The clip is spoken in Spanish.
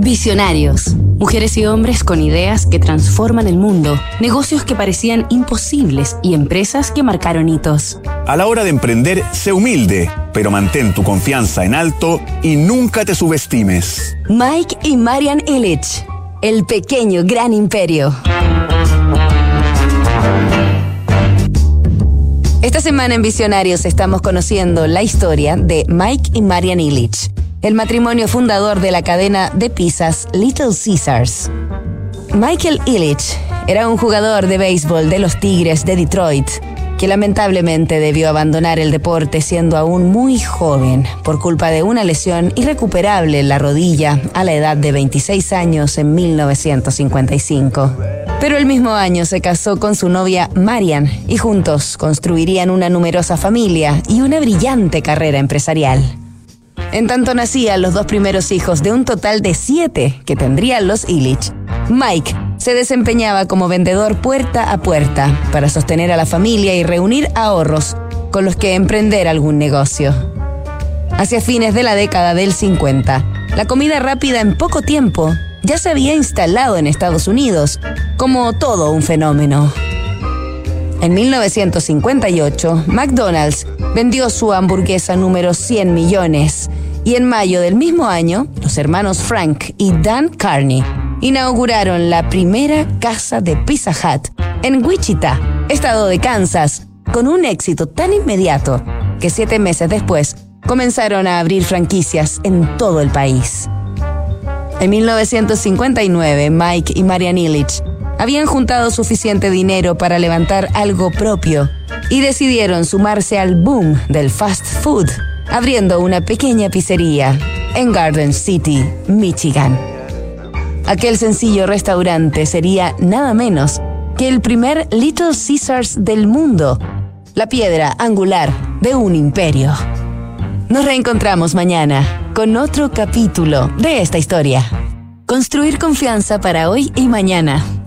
Visionarios. Mujeres y hombres con ideas que transforman el mundo, negocios que parecían imposibles y empresas que marcaron hitos. A la hora de emprender, sé humilde, pero mantén tu confianza en alto y nunca te subestimes. Mike y Marian Illich. El pequeño gran imperio. Esta semana en Visionarios estamos conociendo la historia de Mike y Marian Illich el matrimonio fundador de la cadena de pizzas Little Caesars. Michael Illich era un jugador de béisbol de los Tigres de Detroit que lamentablemente debió abandonar el deporte siendo aún muy joven por culpa de una lesión irrecuperable en la rodilla a la edad de 26 años en 1955. Pero el mismo año se casó con su novia Marian y juntos construirían una numerosa familia y una brillante carrera empresarial. En tanto nacían los dos primeros hijos de un total de siete que tendrían los Illich. Mike se desempeñaba como vendedor puerta a puerta para sostener a la familia y reunir ahorros con los que emprender algún negocio. Hacia fines de la década del 50, la comida rápida en poco tiempo ya se había instalado en Estados Unidos como todo un fenómeno. En 1958, McDonald's vendió su hamburguesa número 100 millones y en mayo del mismo año, los hermanos Frank y Dan Carney inauguraron la primera casa de Pizza Hut en Wichita, estado de Kansas, con un éxito tan inmediato que siete meses después comenzaron a abrir franquicias en todo el país. En 1959, Mike y Marian Illich habían juntado suficiente dinero para levantar algo propio y decidieron sumarse al boom del fast food abriendo una pequeña pizzería en Garden City, Michigan. Aquel sencillo restaurante sería nada menos que el primer Little Caesars del mundo, la piedra angular de un imperio. Nos reencontramos mañana con otro capítulo de esta historia. Construir confianza para hoy y mañana.